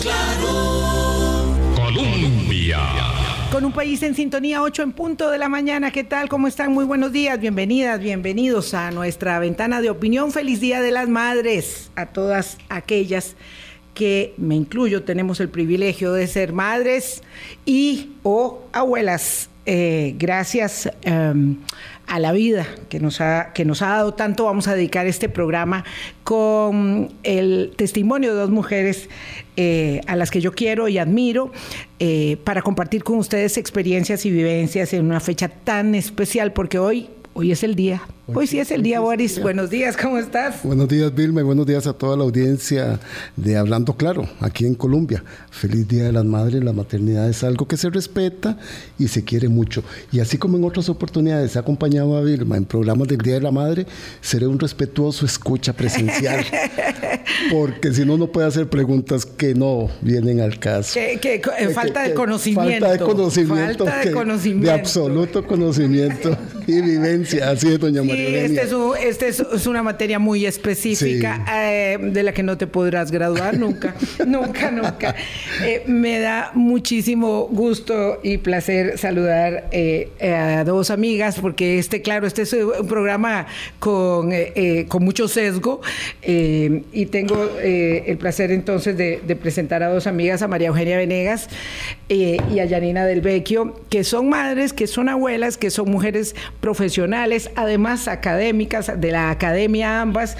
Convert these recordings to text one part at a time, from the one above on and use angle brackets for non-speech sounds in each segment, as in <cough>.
claro. Colombia. Con un país en sintonía, 8 en punto de la mañana. ¿Qué tal? ¿Cómo están? Muy buenos días. Bienvenidas, bienvenidos a nuestra ventana de opinión. Feliz Día de las Madres a todas aquellas que, me incluyo, tenemos el privilegio de ser madres y o abuelas. Eh, gracias em, a la vida que nos, ha, que nos ha dado tanto, vamos a dedicar este programa con el testimonio de dos mujeres eh, a las que yo quiero y admiro eh, para compartir con ustedes experiencias y vivencias en una fecha tan especial, porque hoy, hoy es el día Hoy sí es el día, Boris. Buenos días, ¿cómo estás? Buenos días, Vilma, y buenos días a toda la audiencia de Hablando Claro, aquí en Colombia. Feliz Día de las Madres. La maternidad es algo que se respeta y se quiere mucho. Y así como en otras oportunidades he acompañado a Vilma en programas del Día de la Madre, seré un respetuoso escucha presencial. <laughs> porque si no, no puede hacer preguntas que no vienen al caso. Que, falta de conocimiento. Falta de conocimiento. Falta de conocimiento. De absoluto conocimiento y vivencia. Así es, doña María. Sí, este, es, es, una materia muy específica eh, de la que no te podrás graduar nunca, <laughs> nunca, nunca. Eh, me da muchísimo gusto y placer saludar eh, a dos amigas porque este, claro, este es un programa con, con mucho sesgo y tengo el placer entonces de, de, presentar a dos amigas, a María Eugenia Venegas y a Yanina del Vecchio, que son madres, que son abuelas, que son mujeres profesionales, además académicas, de la academia ambas,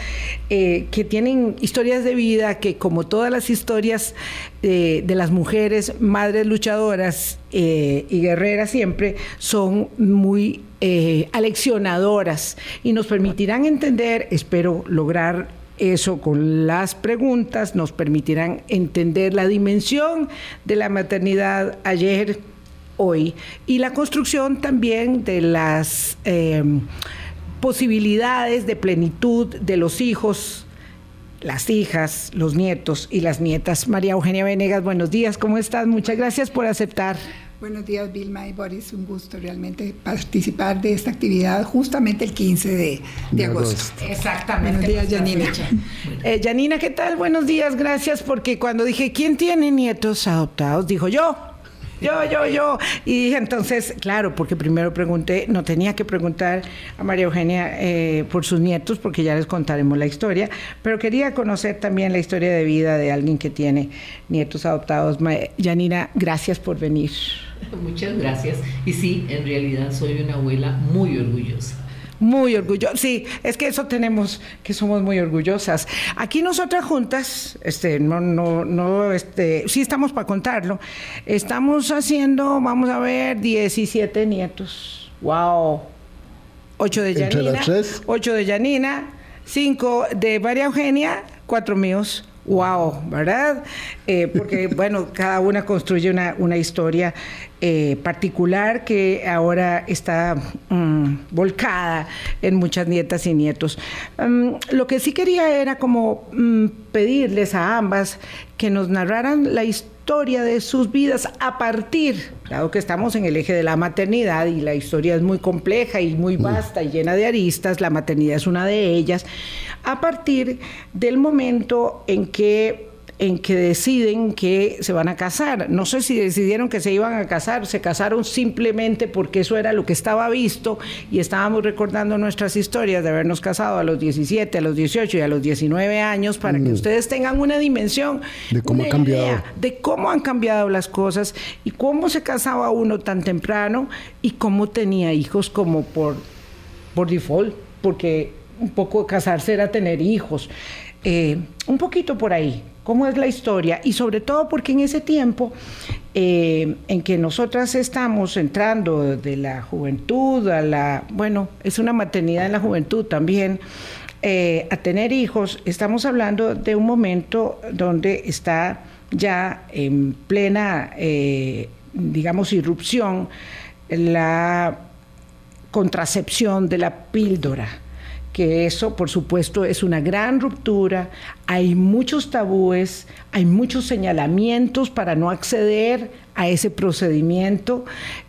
eh, que tienen historias de vida que como todas las historias eh, de las mujeres, madres luchadoras eh, y guerreras siempre, son muy aleccionadoras y nos permitirán entender, espero lograr eso con las preguntas, nos permitirán entender la dimensión de la maternidad ayer, hoy, y la construcción también de las posibilidades de plenitud de los hijos, las hijas, los nietos y las nietas. María Eugenia Venegas, buenos días, ¿cómo estás? Muchas gracias por aceptar. Buenos días, Vilma y Boris. Un gusto realmente participar de esta actividad justamente el 15 de, agosto. Exactamente. Buenos días, Janina. Eh, Janina, ¿qué tal? Buenos días, gracias, porque cuando dije, ¿quién tiene nietos adoptados? Dijo yo yo, yo, yo. Y entonces, claro, porque primero pregunté, no tenía que preguntar a María Eugenia eh, por sus nietos, porque ya les contaremos la historia, pero quería conocer también la historia de vida de alguien que tiene nietos adoptados. Yanina, gracias por venir. Muchas gracias. Y sí, en realidad soy una abuela muy orgullosa. Muy orgullosa. Sí, es que eso tenemos, que somos muy orgullosas. Aquí nosotras juntas, este, no, no, no, este, sí estamos para contarlo. Estamos haciendo, vamos a ver, 17 nietos. Wow. 8 de Yanina. Ocho de Yanina, 5 de María Eugenia, 4 míos wow, ¿verdad? Eh, porque, <laughs> bueno, cada una construye una, una historia eh, particular que ahora está mm, volcada en muchas nietas y nietos. Mm, lo que sí quería era como mm, pedirles a ambas que nos narraran la historia de sus vidas a partir, dado que estamos en el eje de la maternidad y la historia es muy compleja y muy vasta y llena de aristas, la maternidad es una de ellas, a partir del momento en que en que deciden que se van a casar. No sé si decidieron que se iban a casar, se casaron simplemente porque eso era lo que estaba visto y estábamos recordando nuestras historias de habernos casado a los 17, a los 18 y a los 19 años para que mm. ustedes tengan una dimensión de cómo ha cambiado. de cómo han cambiado las cosas y cómo se casaba uno tan temprano y cómo tenía hijos como por, por default, porque un poco casarse era tener hijos. Eh, un poquito por ahí, cómo es la historia y sobre todo porque en ese tiempo eh, en que nosotras estamos entrando de la juventud a la, bueno, es una maternidad en la juventud también, eh, a tener hijos, estamos hablando de un momento donde está ya en plena, digamos, irrupción la contracepción de la píldora que eso, por supuesto, es una gran ruptura, hay muchos tabúes, hay muchos señalamientos para no acceder a ese procedimiento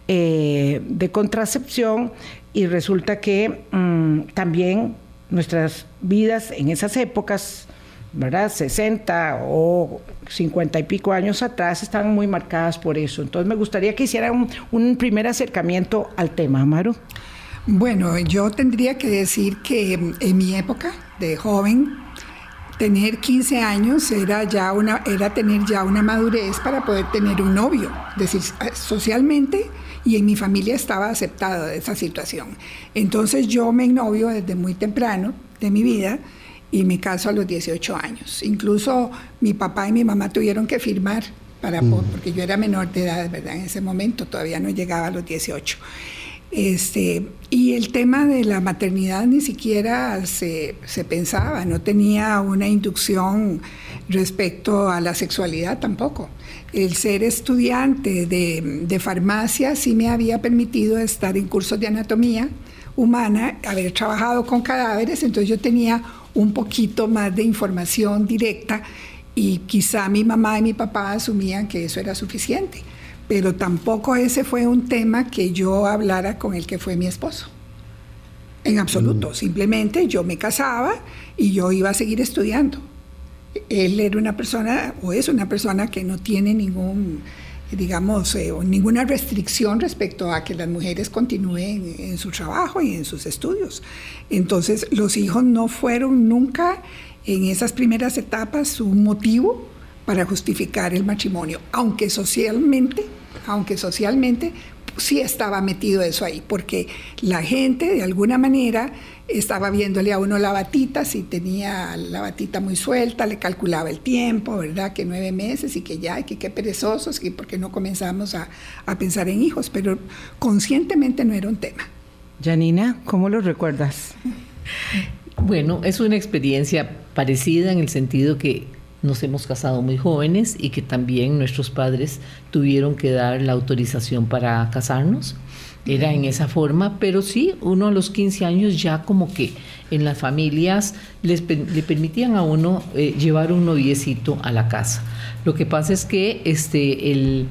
eh, de contracepción y resulta que mm, también nuestras vidas en esas épocas ¿verdad? 60 o 50 y pico años atrás estaban muy marcadas por eso. Entonces me gustaría que hiciera un, un primer acercamiento al tema, Maru. Bueno, yo tendría que decir que en mi época de joven, tener 15 años era ya una era tener ya una madurez para poder tener un novio, es decir, socialmente y en mi familia estaba aceptado esa situación. Entonces yo me novio desde muy temprano de mi vida y me caso a los 18 años. Incluso mi papá y mi mamá tuvieron que firmar para, mm. porque yo era menor de edad, ¿verdad? En ese momento todavía no llegaba a los 18. Este, y el tema de la maternidad ni siquiera se, se, pensaba, no tenía una inducción respecto a la sexualidad tampoco. El ser estudiante de, de farmacia sí me había permitido estar en cursos de anatomía humana, haber trabajado con cadáveres, entonces yo tenía un poquito más de información directa y quizá mi mamá y mi papá asumían que eso era suficiente, pero tampoco ese fue un tema que yo hablara con el que fue mi esposo. En absoluto, mm. simplemente yo me casaba y yo iba a seguir estudiando. Él era una persona, o es una persona que no tiene ningún digamos, eh, ninguna restricción respecto a que las mujeres continúen en su trabajo y en sus estudios. Entonces, los hijos no fueron nunca en esas primeras etapas un motivo para justificar el matrimonio, aunque socialmente, aunque socialmente sí estaba metido eso ahí, porque la gente de alguna manera estaba viéndole a uno la batita, si tenía la batita muy suelta, le calculaba el tiempo, ¿verdad? Que nueve meses y que ya, que qué perezosos, y porque no comenzamos a, a pensar en hijos, pero conscientemente no era un tema. Janina, ¿cómo lo recuerdas? Bueno, es una experiencia parecida en el sentido que nos hemos casado muy jóvenes y que también nuestros padres tuvieron que dar la autorización para casarnos. Era en esa forma, pero sí, uno a los 15 años ya como que en las familias les, le permitían a uno eh, llevar un noviecito a la casa. Lo que pasa es que este, el,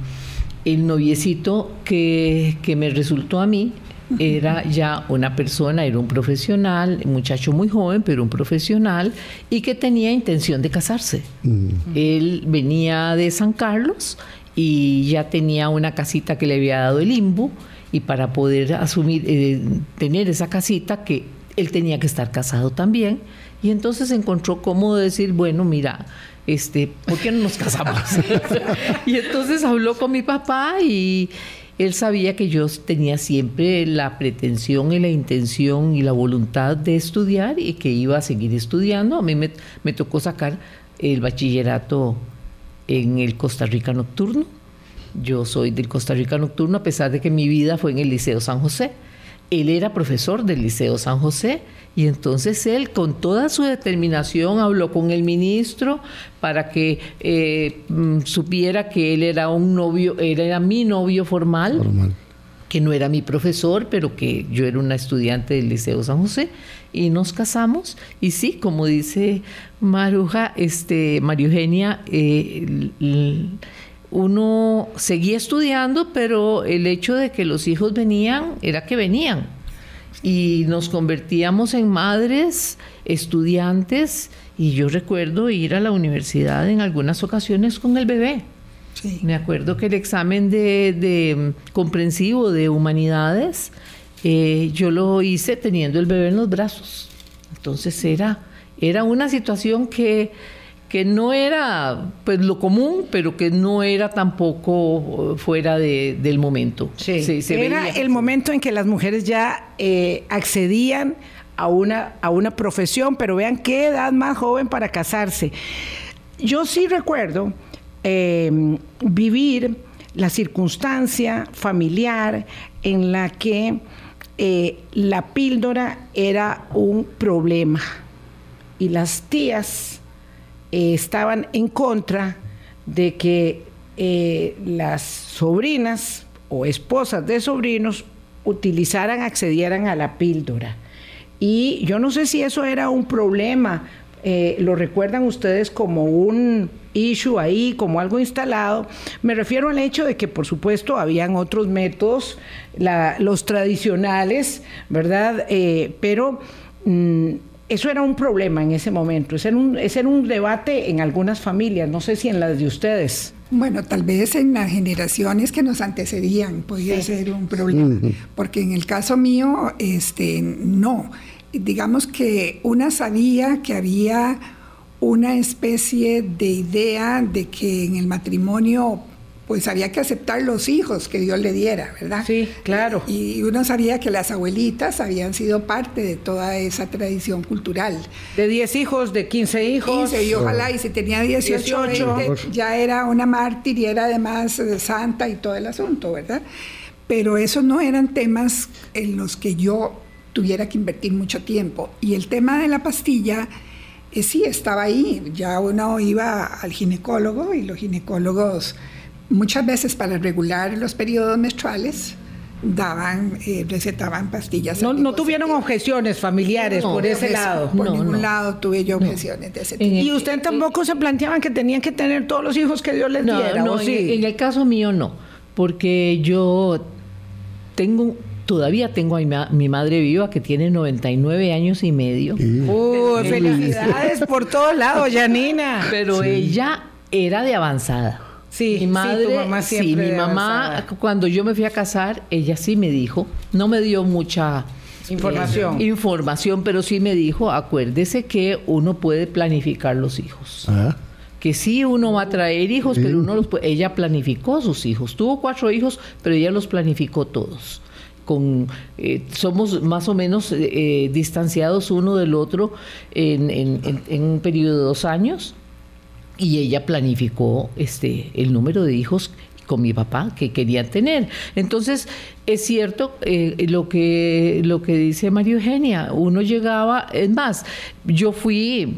el noviecito que, que me resultó a mí era ya una persona, era un profesional, un muchacho muy joven, pero un profesional, y que tenía intención de casarse. Mm. Él venía de San Carlos y ya tenía una casita que le había dado el IMBU, y para poder asumir, eh, tener esa casita, que él tenía que estar casado también, y entonces encontró cómo decir, bueno, mira, este, ¿por qué no nos casamos? <laughs> <laughs> y entonces habló con mi papá y él sabía que yo tenía siempre la pretensión y la intención y la voluntad de estudiar y que iba a seguir estudiando. A mí me, tocó sacar el bachillerato en el Costa Rica Nocturno. Yo soy del Costa Rica Nocturno a pesar de que mi vida fue en el Liceo San José. Él era profesor del Liceo San José y entonces él, con toda su determinación, habló con el ministro para que eh, mm, supiera que él era un novio, era mi novio formal, que no era mi profesor, pero que yo era una estudiante del Liceo San José, y nos casamos. Y sí, como dice Maruja, este, María Eugenia, eh, uno seguía estudiando, pero el hecho de que los hijos venían era que venían y nos convertíamos en madres, estudiantes, y yo recuerdo ir a la universidad en algunas ocasiones con el bebé. Me acuerdo que el examen de, mm, comprensivo de humanidades, eh, yo lo hice teniendo el bebé en los brazos. Entonces era, era una situación que que no era pues lo común, pero que no era tampoco fuera de, del momento. Sí, era el momento en que las mujeres ya eh, accedían a una, a una profesión, pero vean qué edad más joven para casarse. Yo sí recuerdo em, vivir la circunstancia familiar en la que eh, la píldora era un problema y las tías eh, estaban en contra de que eh, las sobrinas o esposas de sobrinos utilizaran, accedieran a la píldora. Y yo no sé si eso era un problema, eh, lo recuerdan ustedes como un issue ahí, como algo instalado. Me refiero al hecho de que, por supuesto, habían otros métodos, los tradicionales, ¿verdad? pero mm, eso era un problema en ese momento, ese era, un, ese era un debate en algunas familias, no sé si en las de ustedes. Bueno, tal vez en las generaciones que nos antecedían podía ser un problema, porque en el caso mío, este, no. Digamos que una sabía que había una especie de idea de que en el matrimonio pues había que aceptar los hijos que Dios le diera, ¿verdad? Sí, claro. Y uno sabía que las abuelitas habían sido parte de toda esa tradición cultural. De 10 hijos, de 15 hijos. 15, y ojalá, y si tenía 18, 20, ya era una mártir y era además eh, santa y todo el asunto, ¿verdad? Pero esos no eran temas en los que yo tuviera que invertir mucho tiempo. Y el tema de la pastilla, eh, sí, estaba ahí. Ya uno iba al ginecólogo y los ginecólogos muchas veces para regular los periodos menstruales daban, eh, recetaban pastillas. No, no tuvieron objeciones familiares por ese lado. Por ningún lado tuve yo objeciones de ese tipo. ¿Y usted tampoco se planteaban que tenían que tener todos los hijos que Dios les diera? No, sí? en, el caso mío no, porque yo tengo todavía tengo a mi, madre viva que tiene 99 años y medio. Uh, felicidades por todos lados, Janina. Pero ella era de avanzada. Sí, mi madre, mamá sí, mi mamá, cuando yo me fui a casar, ella sí me dijo, no me dio mucha información, información pero sí me dijo, acuérdese que uno puede planificar los hijos. Ah. Que sí uno va a traer hijos, pero uno los puede, ella planificó sus hijos. Tuvo cuatro hijos, pero ella los planificó todos. Con, eh, somos más o menos eh, eh, distanciados uno del otro en, en un periodo de dos años y ella planificó este, el número de hijos con mi papá que quería tener. Entonces, es cierto eh, lo, que, lo que dice María Eugenia, uno llegaba, es más, yo fui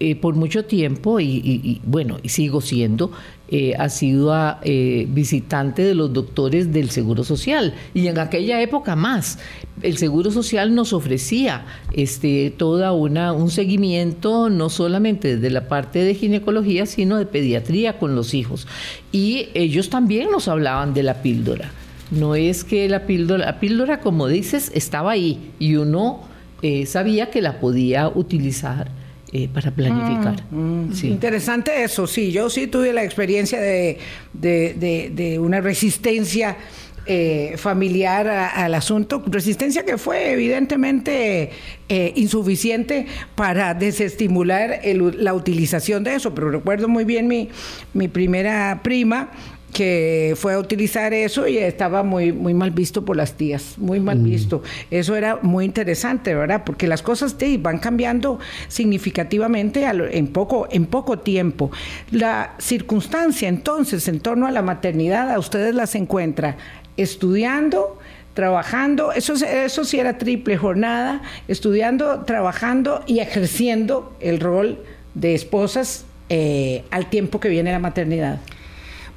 eh, por mucho tiempo y, bueno, y sigo siendo eh, asidua eh, visitante de los doctores del Seguro Social y en aquella época más. El Seguro Social nos ofrecía este, toda un seguimiento no solamente de la parte de ginecología, sino de pediatría con los hijos. Y ellos también nos hablaban de la píldora. No es que la píldora, la píldora como dices, estaba ahí y uno eh, sabía que la podía utilizar eh, para planificar. Mm, mm. Interesante eso, sí, yo sí tuve la experiencia de, de, una resistencia eh, familiar al asunto, resistencia que fue evidentemente eh, insuficiente para desestimular la utilización de eso, pero recuerdo muy bien mi, mi primera prima que fue a utilizar eso y estaba muy, muy mal visto por las tías, muy mal mm. visto. Eso era muy interesante, ¿verdad? Porque las cosas van cambiando significativamente en, poco, en poco tiempo. La circunstancia entonces en torno a la maternidad, a ustedes las encuentra estudiando, trabajando, eso, eso sí era triple jornada, estudiando, trabajando y ejerciendo el rol de esposas eh, al tiempo que viene la maternidad.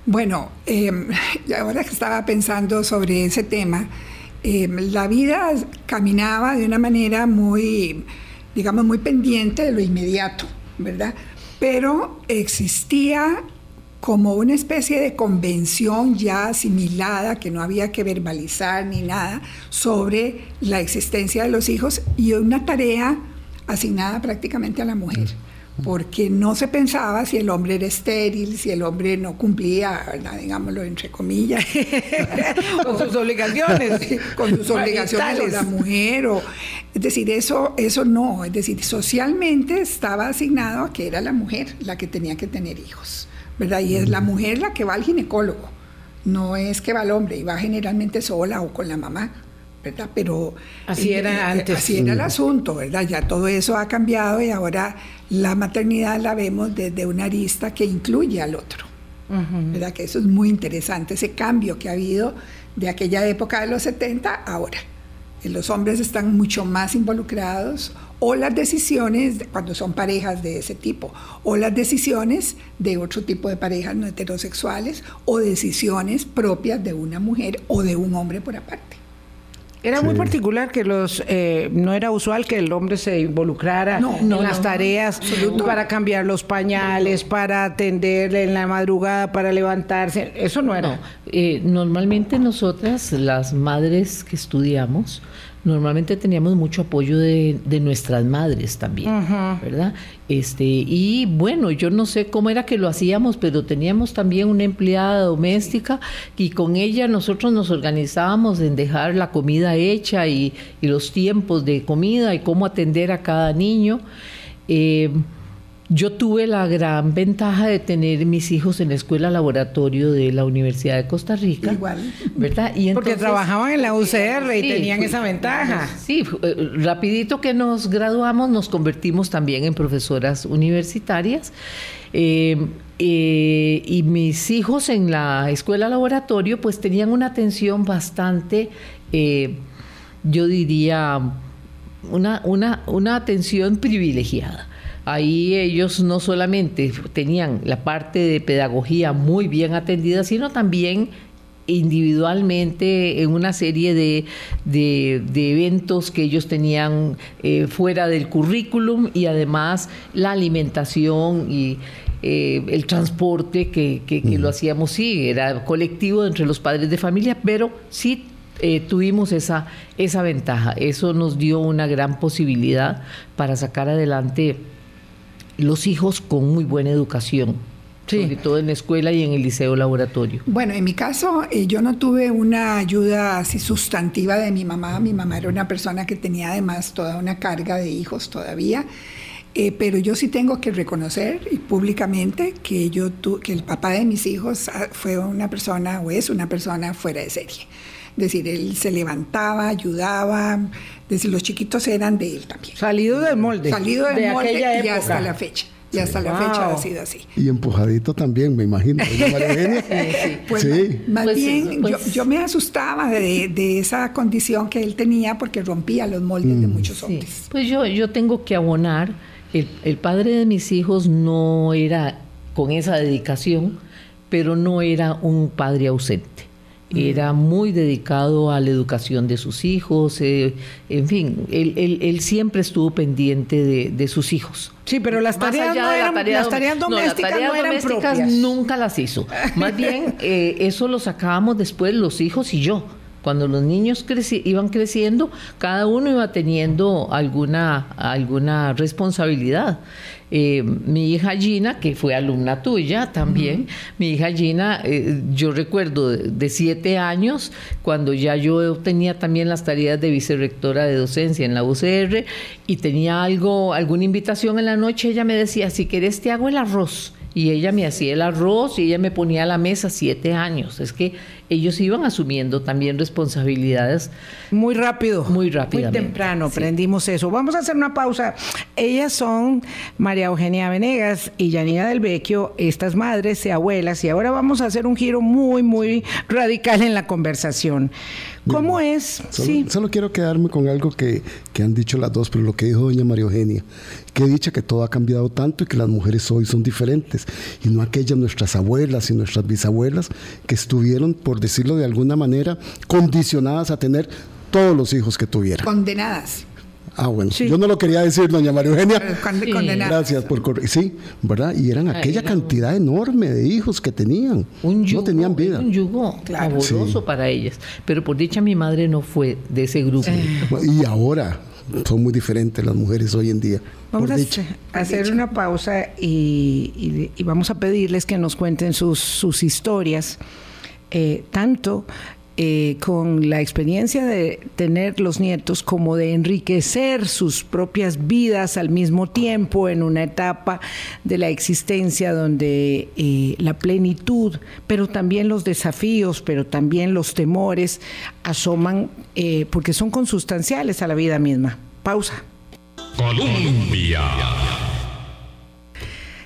Bueno, em, ahora que estaba pensando sobre ese tema, em, la vida caminaba de una manera muy, digamos, muy pendiente de lo inmediato, ¿verdad? Pero existía como una especie de convención ya asimilada que no había que verbalizar ni nada sobre la existencia de los hijos y una tarea asignada prácticamente a la mujer porque no se pensaba si el hombre era estéril, si el hombre no cumplía, digámoslo entre comillas, <laughs> con sus obligaciones, con sus obligaciones de la mujer, o, es decir, eso, eso no, es decir, socialmente estaba asignado a que era la mujer la que tenía que tener hijos, ¿verdad? Y es la mujer la que va al ginecólogo, no es que va el hombre, y va generalmente sola o con la mamá. ¿Verdad? Pero así era eh, antes. Así era el asunto, ¿verdad? Ya todo eso ha cambiado y ahora la maternidad la vemos desde una arista que incluye al otro. ¿Verdad? Que eso es muy interesante, ese cambio que ha habido de aquella época de los 70 ahora. Los hombres están mucho más involucrados o las decisiones, cuando son parejas de ese tipo, o las decisiones de otro tipo de parejas no heterosexuales, o decisiones propias de una mujer o de un hombre por aparte. Era muy particular que los eh, no era usual que el hombre se involucrara en las tareas para cambiar los pañales, para atender en la madrugada, para levantarse. Eso no era. Eh, normalmente nosotras, las madres que estudiamos, normalmente teníamos mucho apoyo de, nuestras madres también, ¿verdad? Este, y bueno, yo no sé cómo era que lo hacíamos, pero teníamos también una empleada doméstica y con ella nosotros nos organizábamos en dejar la comida hecha y, y los tiempos de comida y cómo atender a cada niño. Eh, yo tuve la gran ventaja de tener mis hijos en la escuela laboratorio de la Universidad de Costa Rica. Igual. ¿Verdad? Y Porque trabajaban en la UCR y tenían esa ventaja. Sí, eh, rapidito que nos graduamos nos convertimos también en profesoras universitarias. Eh, eh, y mis hijos en la escuela laboratorio pues tenían una atención bastante, yo diría, una, una, una atención privilegiada. Ahí ellos no solamente tenían la parte de pedagogía muy bien atendida, sino también individualmente en una serie de, eventos que ellos tenían eh, fuera del currículum y además la alimentación y eh, el transporte que, lo hacíamos, sí, era colectivo entre los padres de familia, pero sí eh, tuvimos esa, esa ventaja. Eso nos dio una gran posibilidad para sacar adelante los hijos con muy buena educación. Sobre todo en la escuela y en el liceo laboratorio. Bueno, en mi caso, eh, yo no tuve una ayuda así sustantiva de mi mamá. Mi mamá era una persona que tenía además toda una carga de hijos todavía. Eh, pero yo sí tengo que reconocer públicamente que, yo que el papá de mis hijos ah, fue una persona o es una persona fuera de serie. Es decir, él se levantaba, ayudaba, desde los chiquitos eran de él también. Salido del molde. Salido del molde y hasta la fecha. Y hasta la fecha ha sido así. Y empujadito también, me imagino. <laughs> sí, sí. Pues, Más pues, bien, pues yo, me asustaba de, esa condición que él tenía porque rompía los moldes de mm. muchos hombres. Pues yo, yo tengo que abonar, el, el padre de mis hijos no era con esa dedicación, pero no era un padre ausente era muy dedicado a la educación de sus hijos, eh, en fin, él, siempre estuvo pendiente de, sus hijos. Sí, pero las tareas, no eran, las tareas domésticas no, eran propias. nunca las hizo. Más bien, <laughs> eh, eso lo sacábamos después los hijos y yo. Cuando los niños iban creciendo, cada uno iba teniendo alguna, alguna responsabilidad. Eh, mi hija Gina, que fue alumna tuya también, mi hija Gina, eh, yo recuerdo de, siete años, cuando ya yo tenía también las tareas de vicerrectora de docencia en la UCR y tenía algo, alguna invitación en la noche, ella me decía, si querés te hago el arroz y ella me hacía el arroz y ella me ponía a la mesa siete años. Es que ellos iban asumiendo también responsabilidades. Muy rápido. Muy rápido. Muy temprano aprendimos eso. Vamos a hacer una pausa. Ellas son María Eugenia Venegas y Janina del Vecchio, estas madres y abuelas, y ahora vamos a hacer un giro muy, muy radical en la conversación. ¿Cómo es? Solo, sí. solo quiero quedarme con algo que, que, han dicho las dos, pero lo que dijo doña María Eugenia, que dicha que todo ha cambiado tanto y que las mujeres hoy son diferentes, y no aquellas nuestras abuelas y nuestras bisabuelas que estuvieron, por decirlo de alguna manera, condicionadas a tener todos los hijos que tuvieran. Condenadas. Ah, bueno, yo no lo quería decir, doña María Eugenia. Gracias por correr. Sí, ¿verdad? Y eran aquella cantidad enorme de hijos que tenían. Un yugo, no tenían vida. Un yugo claro. para ellas. Pero por dicha mi madre no fue de ese grupo. Y ahora son muy diferentes las mujeres hoy en día. Vamos a hacer una pausa y, vamos a pedirles que nos cuenten sus, sus historias, eh, tanto eh, con la experiencia de tener los nietos como de enriquecer sus propias vidas al mismo tiempo en una etapa de la existencia donde eh, la plenitud, pero también los desafíos, pero también los temores asoman eh, porque son consustanciales a la vida misma. Pausa.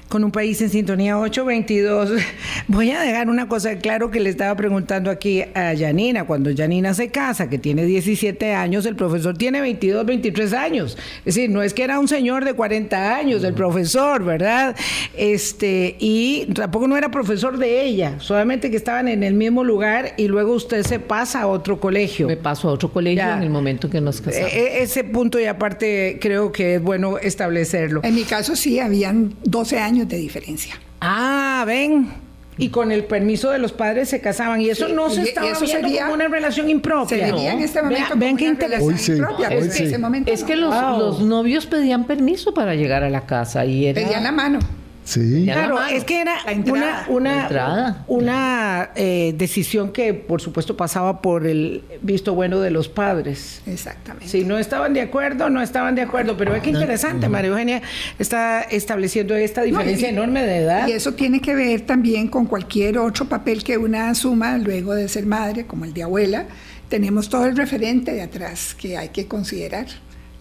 Con un país en sintonía 822. <laughs> Voy a dejar una cosa claro que le estaba preguntando aquí a Janina. Cuando Janina se casa, que tiene 17 años, el profesor tiene 22, 23 años. Es decir, no es que era un señor de 40 años, el profesor, ¿verdad? Este, y tampoco no era profesor de ella, solamente que estaban en el mismo lugar y luego usted se pasa a otro colegio. Me paso a otro colegio en el momento que nos casamos. E, e, ese punto y aparte creo que es bueno establecerlo. En mi caso sí, habían 12 años de diferencia. Ah, ven. y con el permiso de los padres se casaban y eso no se estaba eso viendo como una relación impropia. Se en este momento vean, qué interesante. Impropia, es, que, es que los, los, novios pedían permiso para llegar a la casa y era... pedían la mano. Sí. Claro, es que era una, una, una eh, decisión que por supuesto pasaba por el visto bueno de los padres. Exactamente. Si no estaban de acuerdo, no estaban de acuerdo, pero es que interesante, María Eugenia está estableciendo esta diferencia enorme de edad. Y eso tiene que ver también con cualquier otro papel que una asuma luego de ser madre, como el de abuela. Tenemos todo el referente de atrás que hay que considerar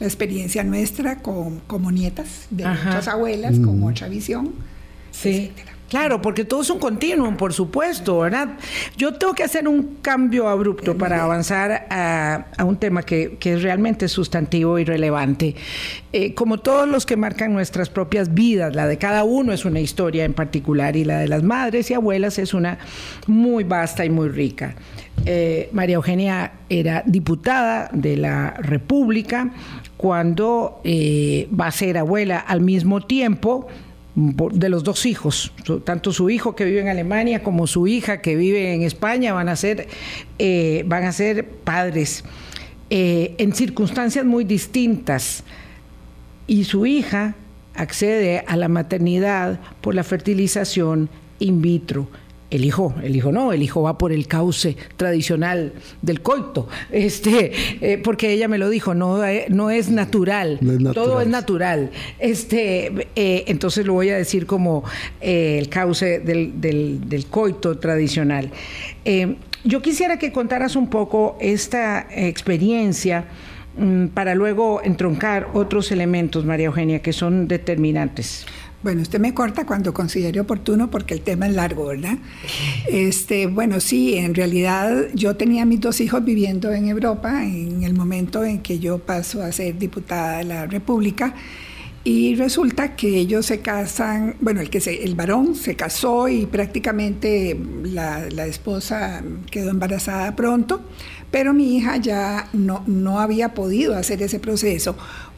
la experiencia nuestra con, como nietas de nuestras abuelas, con mm. otra visión, sí. Claro, porque todo es un continuum, por supuesto, ¿verdad? Yo tengo que hacer un cambio abrupto para avanzar a, un tema que, es realmente sustantivo y relevante. Eh, como todos los que marcan nuestras propias vidas, la de cada uno es una historia en particular y la de las madres y abuelas es una muy vasta y muy rica. Eh, María Eugenia era diputada de la República cuando eh, va a ser abuela al mismo tiempo de los dos hijos, tanto su hijo que vive en Alemania como su hija que vive en España van a ser, eh, van a ser padres en circunstancias muy distintas. Y su hija accede a la maternidad por la fertilización in vitro el hijo, el hijo no, el hijo va por el cauce tradicional del coito, este, eh, porque ella me lo dijo, no, eh, no, es, natural, todo es natural. Este, eh, entonces lo voy a decir como el cauce del, del coito tradicional. yo quisiera que contaras un poco esta experiencia mm, para luego entroncar otros elementos, María Eugenia, que son determinantes. Bueno, usted me corta cuando considere oportuno porque el tema es largo, ¿verdad? <laughs> Este, bueno, sí, en realidad yo tenía mis dos hijos viviendo en Europa en el momento en que yo paso a ser diputada de la República y resulta que ellos se casan, bueno, el que se, el varón se casó y prácticamente la, la esposa quedó embarazada pronto, pero mi hija ya no, no había podido hacer ese proceso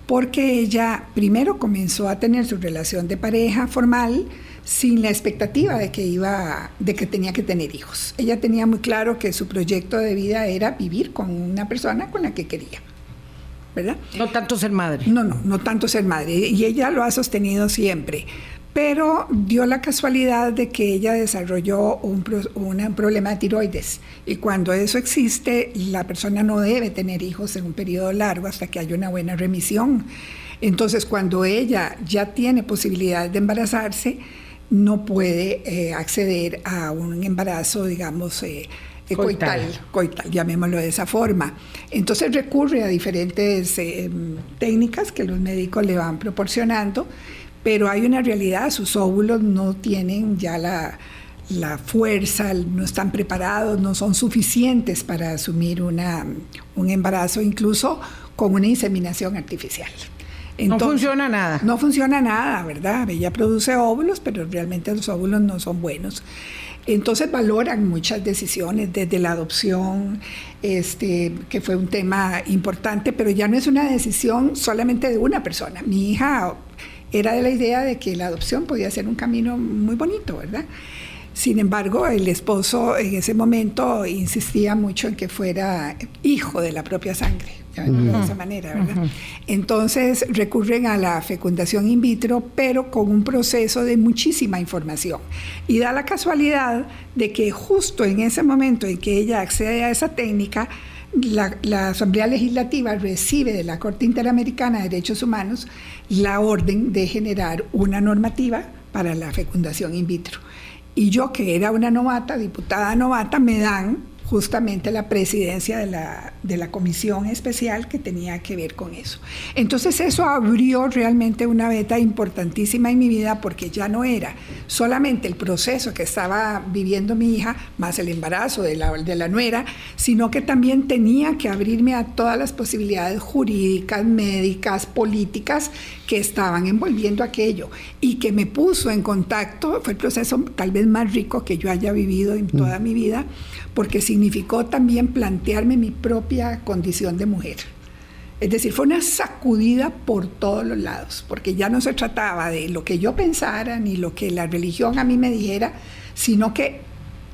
porque ella primero comenzó a tener su relación de pareja formal sin la expectativa de que iba de que tenía que tener hijos. Ella tenía muy claro que su proyecto de vida era vivir con una persona con la que quería. ¿verdad? No tanto ser madre. No, no, no tanto ser madre. Y ella lo ha sostenido siempre pero dio la casualidad de que ella desarrolló un, problema de tiroides y cuando eso existe, la persona no debe tener hijos en un periodo largo hasta que haya una buena remisión. Entonces, cuando ella ya tiene posibilidad de embarazarse, no puede eh, acceder a un embarazo, digamos, eh, coital. coital, llamémoslo de esa forma. Entonces recurre a diferentes eh, técnicas que los médicos le van proporcionando pero hay una realidad, sus óvulos no tienen ya la, fuerza, no están preparados, no son suficientes para asumir una, un embarazo, incluso con una inseminación artificial. no funciona nada. No funciona nada, ¿verdad? Ella produce óvulos, pero realmente los óvulos no son buenos. Entonces valoran muchas decisiones, desde la adopción, este, que fue un tema importante, pero ya no es una decisión solamente de una persona. Mi hija era de la idea de que la adopción podía ser un camino muy bonito, ¿verdad? Sin embargo, el esposo en ese momento insistía mucho en que fuera hijo de la propia sangre, de esa manera, ¿verdad? Entonces recurren a la fecundación in vitro, pero con un proceso de muchísima información. Y da la casualidad de que justo en ese momento en que ella accede a esa técnica, la, Asamblea Legislativa recibe de la Corte Interamericana de Derechos Humanos la orden de generar una normativa para la fecundación in vitro. Y yo, que era una novata, diputada novata, me dan justamente la presidencia de la, de la comisión especial que tenía que ver con eso. Entonces eso abrió realmente una beta importantísima en mi vida porque ya no era solamente el proceso que estaba viviendo mi hija, más el embarazo de la, de la nuera, sino que también tenía que abrirme a todas las posibilidades jurídicas, médicas, políticas que estaban envolviendo aquello y que me puso en contacto, fue el proceso tal vez más rico que yo haya vivido en toda mm. mi vida, porque significó también plantearme mi propia condición de mujer. Es decir, fue una sacudida por todos los lados, porque ya no se trataba de lo que yo pensara ni lo que la religión a mí me dijera, sino que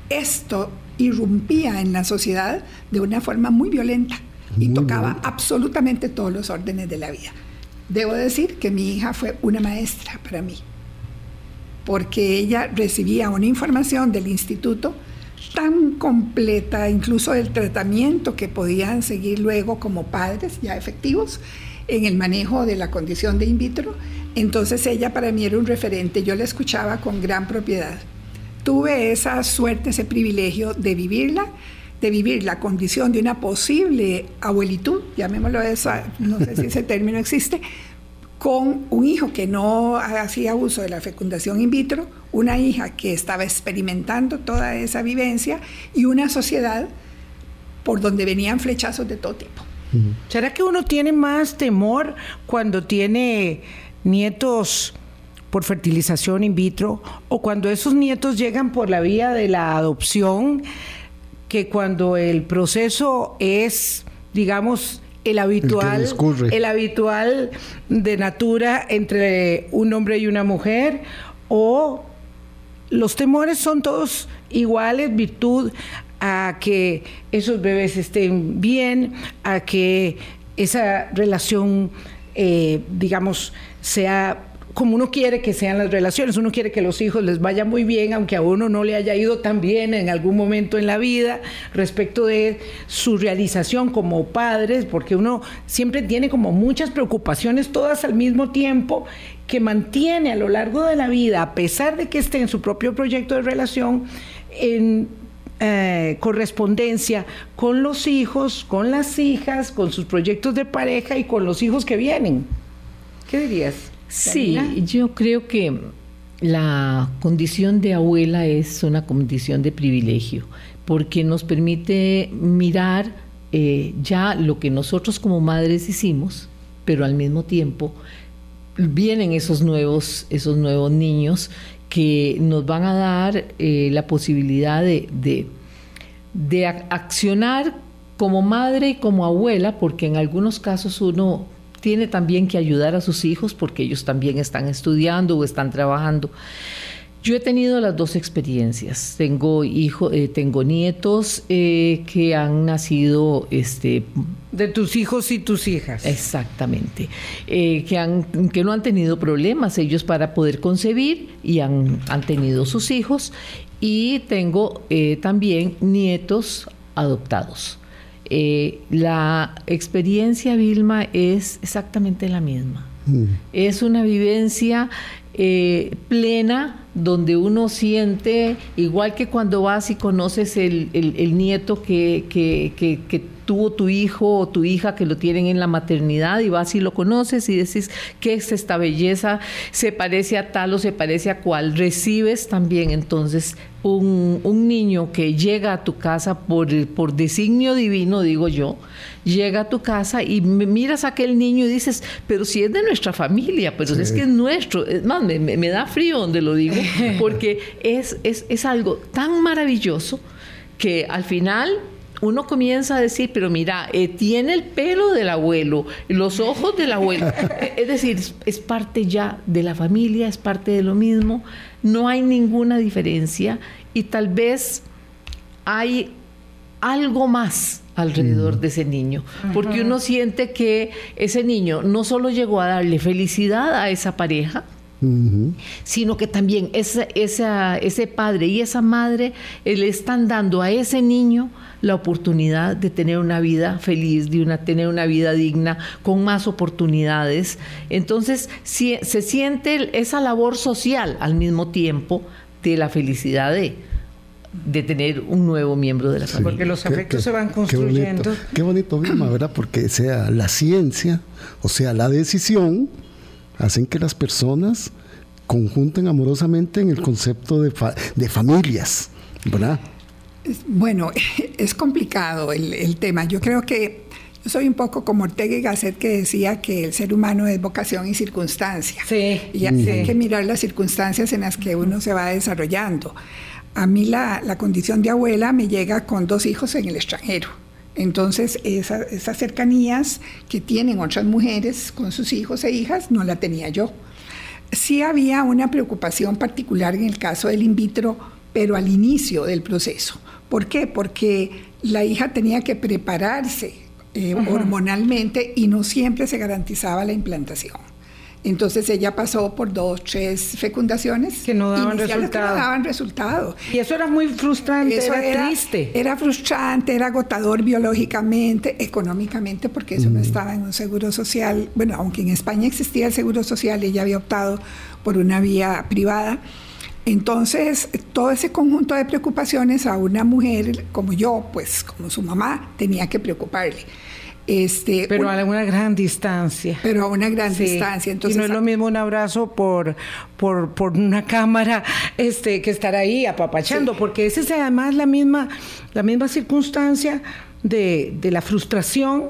esto irrumpía en la sociedad de una forma muy violenta y tocaba absolutamente todos los órdenes de la vida. Debo decir que mi hija fue una maestra para mí, porque ella recibía una información del instituto tan completa, incluso del tratamiento que podían seguir luego como padres ya efectivos en el manejo de la condición de in vitro. Entonces ella para mí era un referente, yo la escuchaba con gran propiedad. Tuve esa suerte, ese privilegio de vivirla, de vivir la condición de una posible abuelitud, llamémoslo eso, no sé si ese término existe, con un hijo que no hacía uso de la fecundación in vitro, una hija que estaba experimentando toda esa vivencia y una sociedad por donde venían flechazos de todo tipo. ¿Será que uno tiene más temor cuando tiene nietos por fertilización in vitro o cuando esos nietos llegan por la vía de la adopción que cuando el proceso es, digamos, el habitual, el, habitual de natura entre un hombre y una mujer, o los temores son todos iguales, virtud a que esos bebés estén bien, a que esa relación, eh, digamos, sea como uno quiere que sean las relaciones, uno quiere que los hijos les vaya muy bien, aunque a uno no le haya ido tan bien en algún momento en la vida, respecto de su realización como padres, porque uno siempre tiene como muchas preocupaciones todas al mismo tiempo que mantiene a lo largo de la vida, a pesar de que esté en su propio proyecto de relación, en eh, correspondencia con los hijos, con las hijas, con sus proyectos de pareja y con los hijos que vienen. ¿Qué dirías? Sí, yo creo que la condición de abuela es una condición de privilegio, porque nos permite mirar eh, ya lo que nosotros como madres hicimos, pero al mismo tiempo vienen esos nuevos, esos nuevos niños que nos van a dar eh, la posibilidad de, de, de accionar como madre y como abuela, porque en algunos casos uno tiene también que ayudar a sus hijos porque ellos también están estudiando o están trabajando. Yo he tenido las dos experiencias. Tengo hijos, eh, tengo nietos eh, que han nacido, este, de tus hijos y tus hijas. Exactamente, eh, que han, que no han tenido problemas ellos para poder concebir y han, han tenido sus hijos. Y tengo también nietos adoptados. Eh, la experiencia, Vilma, es exactamente la misma. Mm. Es una vivencia eh, plena donde uno siente, igual que cuando vas y conoces el, nieto que, que, tuvo tu hijo o tu hija que lo tienen en la maternidad y vas y lo conoces y decís, ¿qué es esta belleza? Se parece a tal o se parece a cual. Recibes también entonces un, un niño que llega a tu casa por, por designio divino, digo yo, llega a tu casa y miras a aquel niño y dices, pero si es de nuestra familia, pero es que es nuestro. Es más, me, me, da frío donde lo digo, <laughs> porque es, es, es algo tan maravilloso que al final uno comienza a decir, pero mira, eh, tiene el pelo del abuelo, los ojos del abuelo. <laughs> es decir, es parte ya de la familia, es parte de lo mismo, no hay ninguna diferencia y tal vez hay algo más alrededor mm. de ese niño, porque uno siente que ese niño no solo llegó a darle felicidad a esa pareja, sino que también ese padre y esa madre eh, le están dando a ese niño la oportunidad de tener una vida feliz, de una, tener una vida digna, con más oportunidades. Entonces, se siente esa labor social al mismo tiempo de la felicidad de de tener un nuevo miembro de la familia. Porque los afectos se van construyendo. Qué bonito, qué ¿verdad? Porque sea la ciencia, o sea, la decisión, hacen que las personas conjunten amorosamente en el concepto de, de familias, ¿verdad? Bueno, <laughs> es complicado el, tema. Yo creo que yo soy un poco como Ortega y Gasset que decía que el ser humano es vocación y circunstancia. Sí. Y hay que mirar las circunstancias en las que uno se va desarrollando. A mí la, condición de abuela me llega con dos hijos en el extranjero. Entonces, esas cercanías que tienen otras mujeres con sus hijos e hijas no la tenía yo. Sí había una preocupación particular en el caso del in vitro pero al inicio del proceso. ¿Por qué? Porque la hija tenía que prepararse eh, hormonalmente y no siempre se garantizaba la implantación. Entonces ella pasó por dos, tres fecundaciones que no daban resultado. daban resultado. Y eso era muy frustrante, era, triste. Era frustrante, era agotador biológicamente, económicamente, porque eso no estaba en un seguro social. Bueno, aunque en España existía el seguro social, ella había optado por una vía privada. Entonces, todo ese conjunto de preocupaciones a una mujer como yo, pues como su mamá, tenía que preocuparle. Este, pero a una gran distancia. Pero a una gran distancia. Entonces, y no es lo mismo un abrazo por, por, por una cámara este, que estar ahí apapachando, porque esa es además la misma, la misma circunstancia de, de, la frustración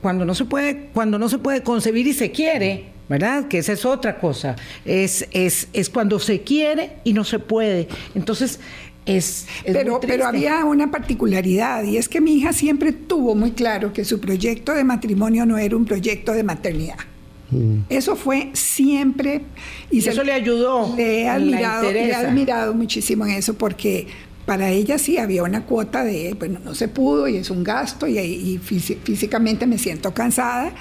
cuando no se puede, cuando no se puede concebir y se quiere. ¿Verdad? Que esa es otra cosa. Es, es, es cuando se quiere y no se puede. Entonces, pero, pero había una particularidad y es que mi hija siempre tuvo muy claro que su proyecto de matrimonio no era un proyecto de maternidad. Mm. Eso fue siempre. Y, eso le ayudó. Le he, admirado, le he admirado muchísimo en eso porque para ella sí había una cuota de, bueno, no se pudo y es un gasto y, y físicamente me siento cansada,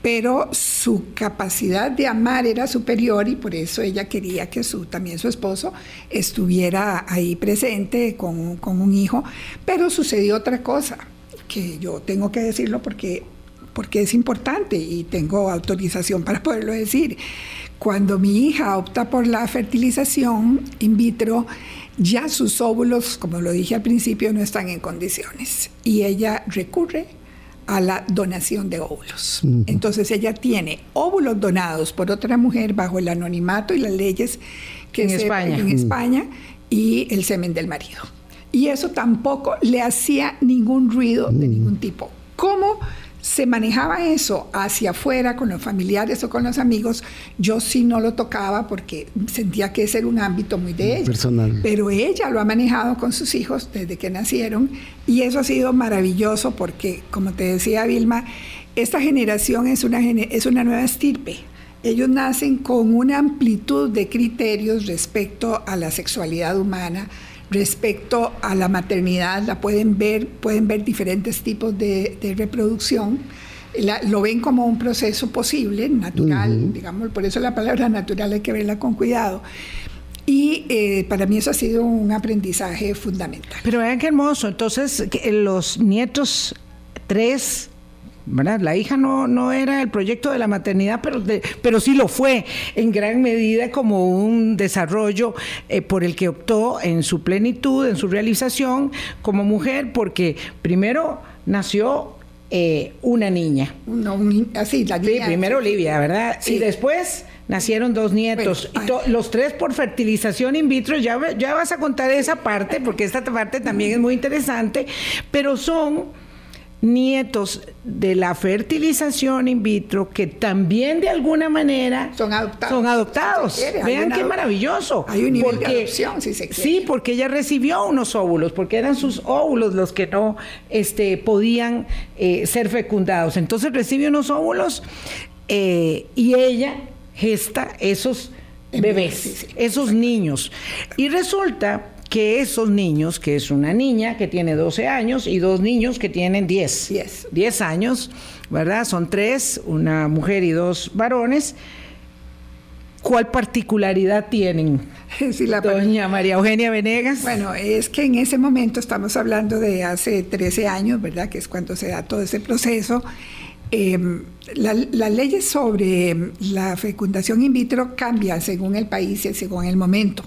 pero su capacidad de amar era superior y por eso ella quería que su, también su esposo estuviera ahí presente con, con un hijo. Pero sucedió otra cosa, que yo tengo que decirlo porque, porque es importante y tengo autorización para poderlo decir. Cuando mi hija opta por la fertilización in vitro, ya sus óvulos, como lo dije al principio, no están en condiciones y ella recurre a la donación de óvulos. Entonces ella tiene óvulos donados por otra mujer bajo el anonimato y las leyes que en, España. en España y el semen del marido. Y eso tampoco le hacía ningún ruido de ningún tipo. ¿Cómo se manejaba eso hacia afuera con los familiares o con los amigos, yo sí no lo tocaba porque sentía que ese era un ámbito muy de ella. Personal. Pero ella lo ha manejado con sus hijos desde que nacieron y eso ha sido maravilloso porque, como te decía Vilma, esta generación es una, es una nueva estirpe. Ellos nacen con una amplitud de criterios respecto a la sexualidad humana, respecto a la maternidad, la pueden ver, pueden ver diferentes tipos de, reproducción. lo ven como un proceso posible, natural, digamos, por eso la palabra natural hay que verla con cuidado. Y eh, para mí eso ha sido un aprendizaje fundamental. Pero vean qué hermoso, entonces los nietos tres la hija no, no era el proyecto de la maternidad, pero, pero sí lo fue en gran medida como un desarrollo eh, por el que optó en su plenitud, en su realización como mujer, porque primero nació eh, una niña. No, así, la niña. Sí, primero Olivia, ¿verdad? Y después nacieron dos nietos. y los tres por fertilización in vitro. Ya, ya vas a contar esa parte, porque esta parte también es muy interesante, pero son nietos de la fertilización in vitro que también de alguna manera son adoptados. Son adoptados. Vean qué maravilloso. Hay un nivel de adopción, si se quiere. Sí, porque ella recibió unos óvulos, porque eran sus óvulos los que no este, podían eh, ser fecundados. Entonces recibe unos óvulos eh, y ella gesta esos bebés, esos niños. Y resulta que esos niños, que es una niña que tiene 12 años y dos niños que tienen 10, 10, años, ¿verdad? Son tres, una mujer y dos varones. ¿Cuál particularidad tienen? <laughs> Doña María Eugenia Venegas. Bueno, es que en ese momento estamos hablando de hace 13 años, ¿verdad? Que es cuando se da todo ese proceso. Em, las leyes sobre la fecundación in vitro cambian según el país y según el momento.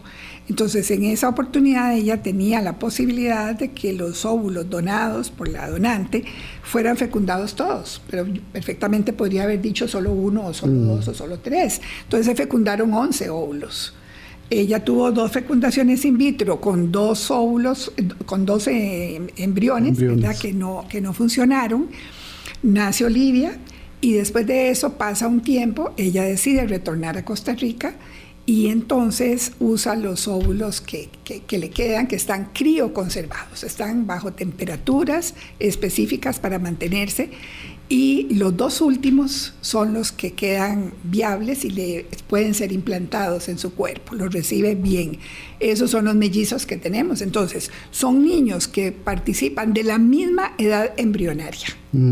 Entonces, en esa oportunidad ella tenía la posibilidad de que los óvulos donados por la donante fueran fecundados todos, pero perfectamente podría haber dicho solo uno o solo mm. dos o solo tres. Entonces se fecundaron 11 óvulos. Ella tuvo dos fecundaciones in vitro con dos óvulos, con 12 embriones, Que, no, que no funcionaron. Nace Olivia y después de eso pasa un tiempo, ella decide retornar a Costa Rica y entonces usa los óvulos que, le quedan, que están crioconservados, están bajo temperaturas específicas para mantenerse y los dos últimos son los que quedan viables y le pueden ser implantados en su cuerpo, los recibe bien. Esos son los mellizos que tenemos. Entonces, son niños que participan de la misma edad embrionaria,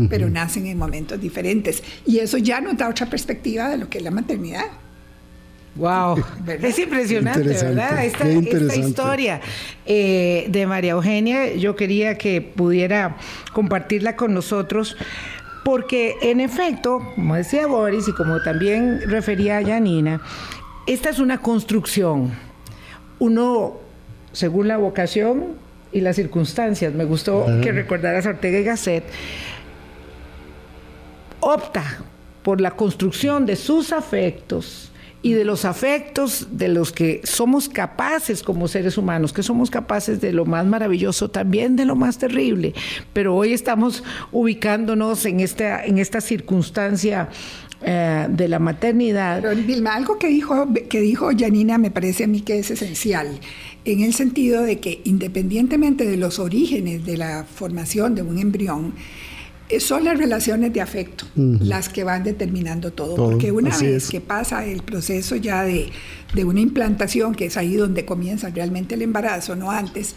pero nacen en momentos diferentes. Y eso ya nos da otra perspectiva de lo que es la maternidad. Wow, es impresionante, ¿verdad? Esta, historia eh, de María Eugenia, yo quería que pudiera compartirla con nosotros, porque en efecto, como decía Boris y como también refería a Janina, esta es una construcción. Uno, según la vocación y las circunstancias, me gustó que recordaras Ortega y Gasset, opta por la construcción de sus afectos y de los afectos de los que somos capaces como seres humanos, que somos capaces de lo más maravilloso, también de lo más terrible. Pero hoy estamos ubicándonos en esta, en esta circunstancia eh, de la maternidad. Pero Vilma, algo que dijo, que dijo Janina me parece a mí que es esencial, en el sentido de que independientemente de los orígenes de la formación de un embrión, son las relaciones de afecto las que van determinando todo, porque una vez que pasa el proceso ya de, de, una implantación, que es ahí donde comienza realmente el embarazo, no antes,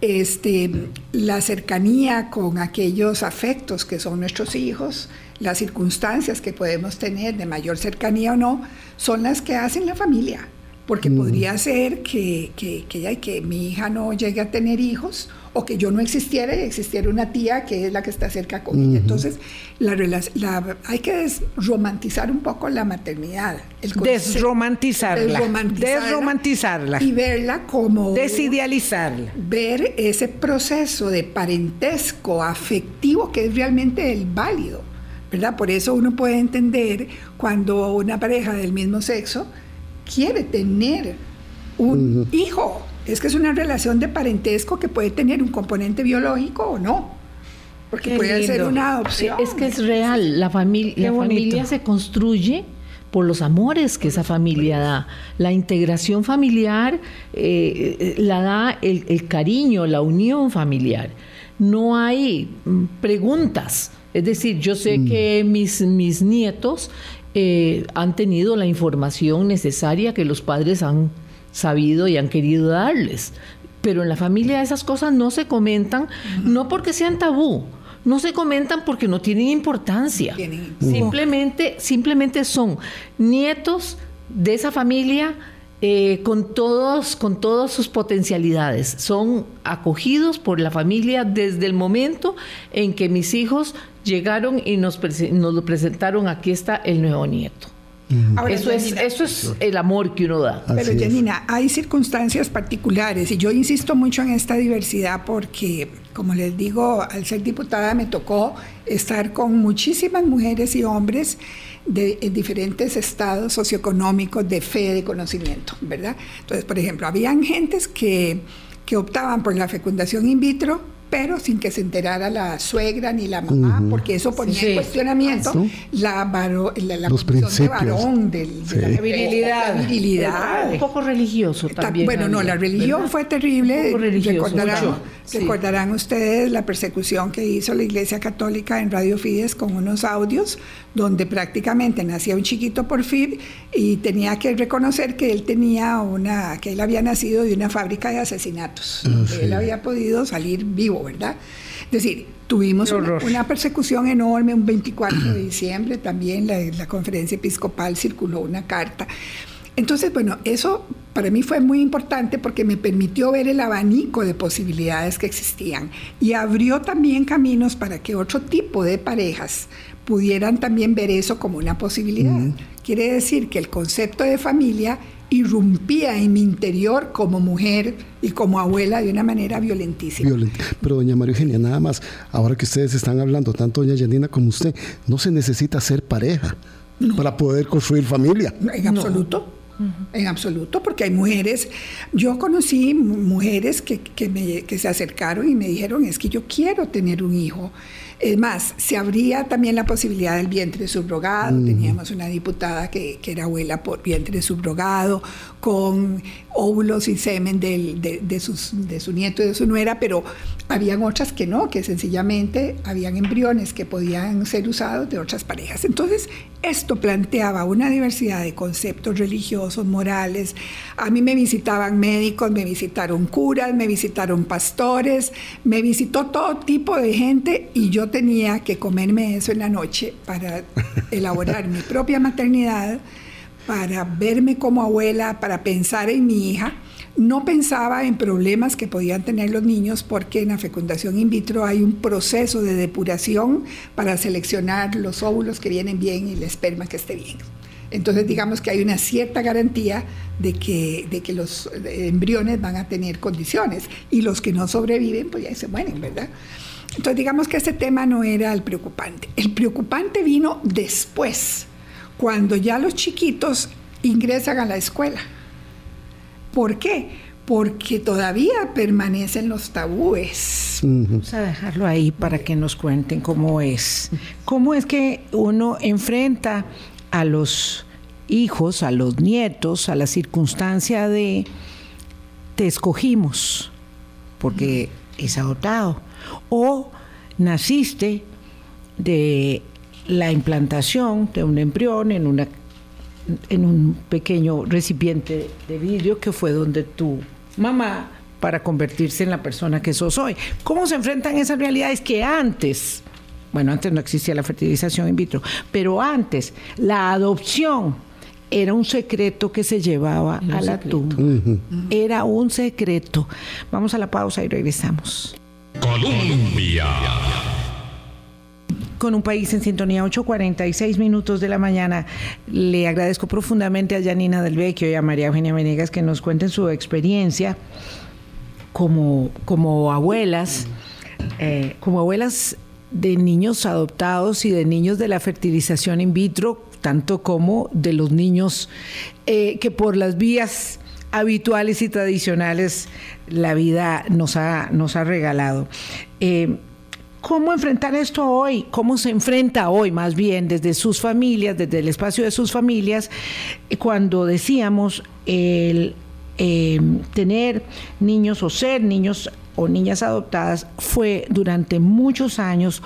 este, la cercanía con aquellos afectos que son nuestros hijos, las circunstancias que podemos tener de mayor cercanía o no, son las que hacen la familia, porque podría ser que, que, que, que mi hija no llegue a tener hijos, o que yo no existiera y existiera una tía que es la que está cerca conmigo. Entonces, la, la, hay que desromantizar un poco la maternidad. desromantizarla, desromantizarla. Y verla como... Desidealizarla. Ver ese proceso de parentesco afectivo que es realmente el válido. ¿verdad? Por eso uno puede entender cuando una pareja del mismo sexo quiere tener un hijo es que es una relación de parentesco que puede tener un componente biológico o no. Porque puede ser una adopción. Es que es real. La, familia la familia se construye por los amores que esa familia da. La integración familiar eh, la da el, cariño, la unión familiar. No hay mm, preguntas. Es decir, yo sé mm. que mis, mis nietos eh, han tenido la información necesaria que los padres han sabido y han querido darles. Pero en la familia esas cosas no se comentan, no porque sean tabú, no se comentan porque no tienen importancia. Simplemente, simplemente son nietos de esa familia eh, con, todos, con todas sus potencialidades. Son acogidos por la familia desde el momento en que mis hijos llegaron y nos, nos lo presentaron, aquí está el nuevo nieto eso, es, eso es el amor que uno da. Pero Janina, hay circunstancias particulares y yo insisto mucho en esta diversidad porque, como les digo, al ser diputada me tocó estar con muchísimas mujeres y hombres de diferentes estados socioeconómicos, de fe, de conocimiento, ¿verdad? Entonces, por ejemplo, habían gentes que, que optaban por la fecundación in vitro pero sin que se enterara la suegra ni la mamá, porque eso ponía en cuestionamiento la, la, la de varón, del, de la virilidad. Un poco religioso también. Bueno, no, la religión fue terrible. Recordarán, recordarán ustedes la persecución que hizo la Iglesia Católica en Radio Fides con unos audios donde prácticamente nacía un chiquito por fin y tenía que reconocer que él tenía una, que él había nacido de una fábrica de asesinatos, ah, él había podido salir vivo, ¿verdad? Es decir, tuvimos una, persecución enorme un 24 de diciembre, también la, la conferencia episcopal circuló una carta. Entonces, bueno, eso para mí fue muy importante porque me permitió ver el abanico de posibilidades que existían y abrió también caminos para que otro tipo de parejas pudieran también ver eso como una posibilidad. Quiere decir que el concepto de familia irrumpía en mi interior como mujer y como abuela de una manera violentísima. Pero doña María Eugenia, nada más, ahora que ustedes están hablando, tanto doña Yanina como usted, no se necesita ser pareja para poder construir familia. En absoluto. En absoluto, porque hay mujeres, yo conocí mujeres que, me, que se acercaron y me dijeron, es que yo quiero tener un hijo. Es más, se abría también la posibilidad del vientre subrogado. Teníamos una diputada que, era abuela por vientre subrogado, con óvulos y semen de, de, su nieto y de su nuera, pero habían otras que no, que sencillamente habían embriones que podían ser usados de otras parejas. Entonces, esto planteaba una diversidad de conceptos religiosos, morales. A mí me visitaban médicos, me visitaron curas, me visitaron pastores, me visitó todo tipo de gente y yo tenía que comerme eso en la noche para <laughs> elaborar mi propia maternidad, para verme como abuela, para pensar en mi hija. No pensaba en problemas que podían tener los niños porque en la fecundación in vitro hay un proceso de depuración para seleccionar los óvulos que vienen bien y el esperma que esté bien. Entonces digamos que hay una cierta garantía de que, de que los embriones van a tener condiciones y los que no sobreviven pues ya se mueren, ¿verdad? Entonces digamos que ese tema no era el preocupante. El preocupante vino después, cuando ya los chiquitos ingresan a la escuela. ¿Por qué? Porque todavía permanecen los tabúes. Vamos a dejarlo ahí para que nos cuenten cómo es. ¿Cómo es que uno enfrenta a los hijos, a los nietos, a la circunstancia de te escogimos porque es adoptado? o naciste de la implantación de un embrión en, una, en un pequeño recipiente de vidrio que fue donde tu mamá para convertirse en la persona que sos hoy. ¿Cómo se enfrentan esas realidades que antes, bueno, antes no existía la fertilización in vitro, pero antes la adopción era un secreto que se llevaba a la tumba. Era un secreto. Vamos a la pausa y regresamos. Colombia. Con un país en sintonía, 8.46 minutos de la mañana. Le agradezco profundamente a Janina Del Vecchio y a María Eugenia Venegas que nos cuenten su experiencia como, como abuelas, eh, como abuelas de niños adoptados y de niños de la fertilización in vitro, tanto como de los niños eh, que por las vías habituales y tradicionales la vida nos ha, nos ha regalado. Eh, ¿Cómo enfrentar esto hoy? ¿Cómo se enfrenta hoy, más bien, desde sus familias, desde el espacio de sus familias, cuando decíamos el eh, tener niños o ser niños o niñas adoptadas fue durante muchos años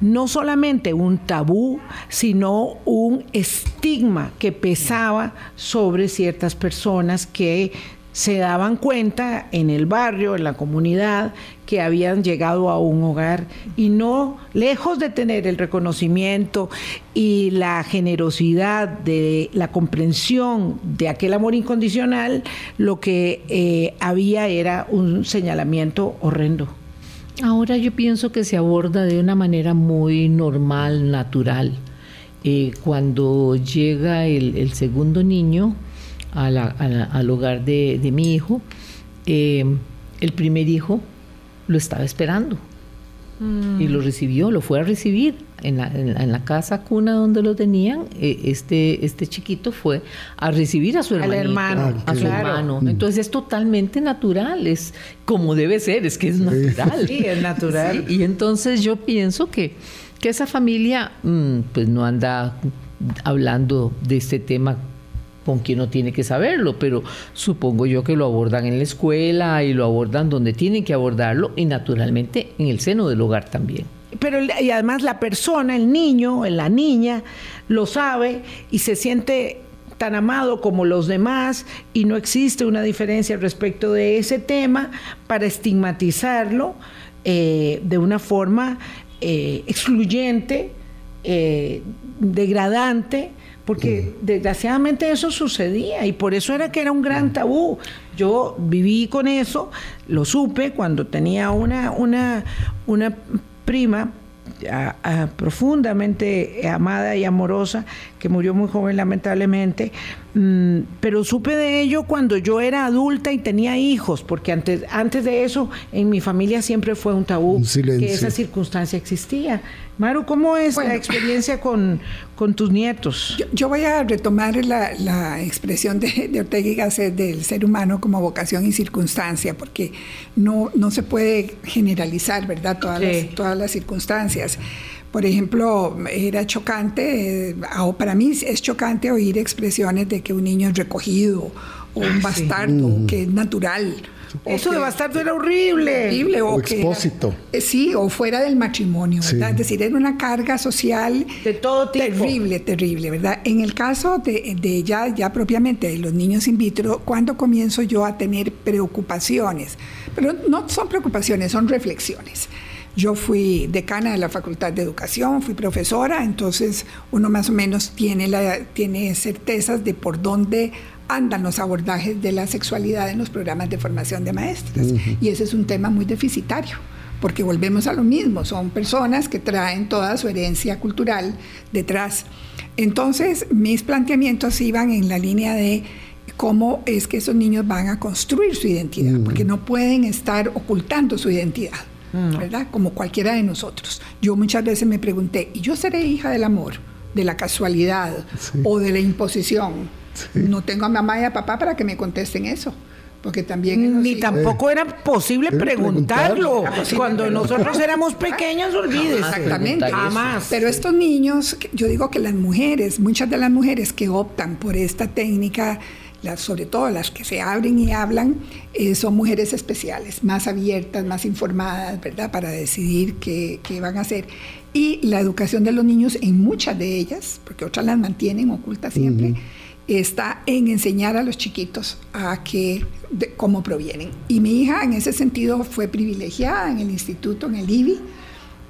no solamente un tabú, sino un estigma que pesaba sobre ciertas personas que se daban cuenta en el barrio, en la comunidad, que habían llegado a un hogar y no, lejos de tener el reconocimiento y la generosidad de la comprensión de aquel amor incondicional, lo que eh, había era un señalamiento horrendo. Ahora yo pienso que se aborda de una manera muy normal, natural. Eh, cuando llega el, segundo niño al hogar de, mi hijo, eh, el primer hijo lo estaba esperando mm. y lo recibió, lo fue a recibir en la, casa cuna donde lo tenían, eh, este, este chiquito fue a recibir a su hermano. a su hermano. Mm. Entonces es totalmente natural, es como debe ser, es que es natural. Sí, es natural. y entonces yo pienso que, que esa familia mm, pues no anda hablando de este tema con quien no tiene que saberlo, pero supongo yo que lo abordan en la escuela y lo abordan donde tienen que abordarlo y naturalmente en el seno del hogar también. Pero y además la persona, el niño, la niña, lo sabe y se siente tan amado como los demás y no existe una diferencia respecto de ese tema para estigmatizarlo eh, de una forma eh, excluyente, eh, degradante porque desgraciadamente eso sucedía y por eso era que era un gran tabú. Yo viví con eso, lo supe cuando tenía una, una, una prima profundamente amada y amorosa que murió muy joven lamentablemente, mm, pero supe de ello cuando yo era adulta y tenía hijos, porque antes, antes de eso en mi familia siempre fue un tabú que esa circunstancia existía. Maru, ¿cómo es la experiencia con, con tus nietos? Yo, voy a retomar la, expresión de, de, Ortega y Gasset del ser humano como vocación y circunstancia, porque no, no se puede generalizar, ¿verdad?, todas, las, todas las circunstancias. Por ejemplo, era chocante, eh, para mí es chocante oír expresiones de que un niño es recogido o un bastardo, mm. que es natural eso de bastardo era horrible. horrible o, expósito. Eh, sí, o fuera del matrimonio, ¿verdad? Es decir, era una carga social de todo tipo. Terrible, terrible, ¿verdad? En el caso de, de ya, ya propiamente de los niños in vitro, ¿cuándo comienzo yo a tener preocupaciones? Pero no son preocupaciones, son reflexiones. Yo fui decana de la Facultad de Educación, fui profesora, entonces uno más o menos tiene, la, tiene certezas de por dónde andan los abordajes de la sexualidad en los programas de formación de maestras. Y ese es un tema muy deficitario, porque volvemos a lo mismo, son personas que traen toda su herencia cultural detrás. Entonces, mis planteamientos iban en la línea de cómo es que esos niños van a construir su identidad, porque no pueden estar ocultando su identidad. ¿Verdad? Como cualquiera de nosotros. Yo muchas veces me pregunté, ¿y yo seré hija del amor, de la casualidad o de la imposición? No tengo a mamá y a papá para que me contesten eso. Porque también... Ni tampoco era posible preguntarlo. Cuando nosotros éramos pequeños, olvídese. Exactamente. Jamás. Pero estos niños, yo digo que las mujeres, muchas de las mujeres que optan por esta técnica, las, sobre todo las que se abren y hablan, eh, son mujeres especiales, más abiertas, más informadas, ¿verdad? Para decidir qué, qué, van a hacer. Y la educación de los niños en muchas de ellas, porque otras las mantienen ocultas siempre, está en enseñar a los chiquitos a que cómo provienen. Y mi hija en ese sentido fue privilegiada en el instituto, en el IBI,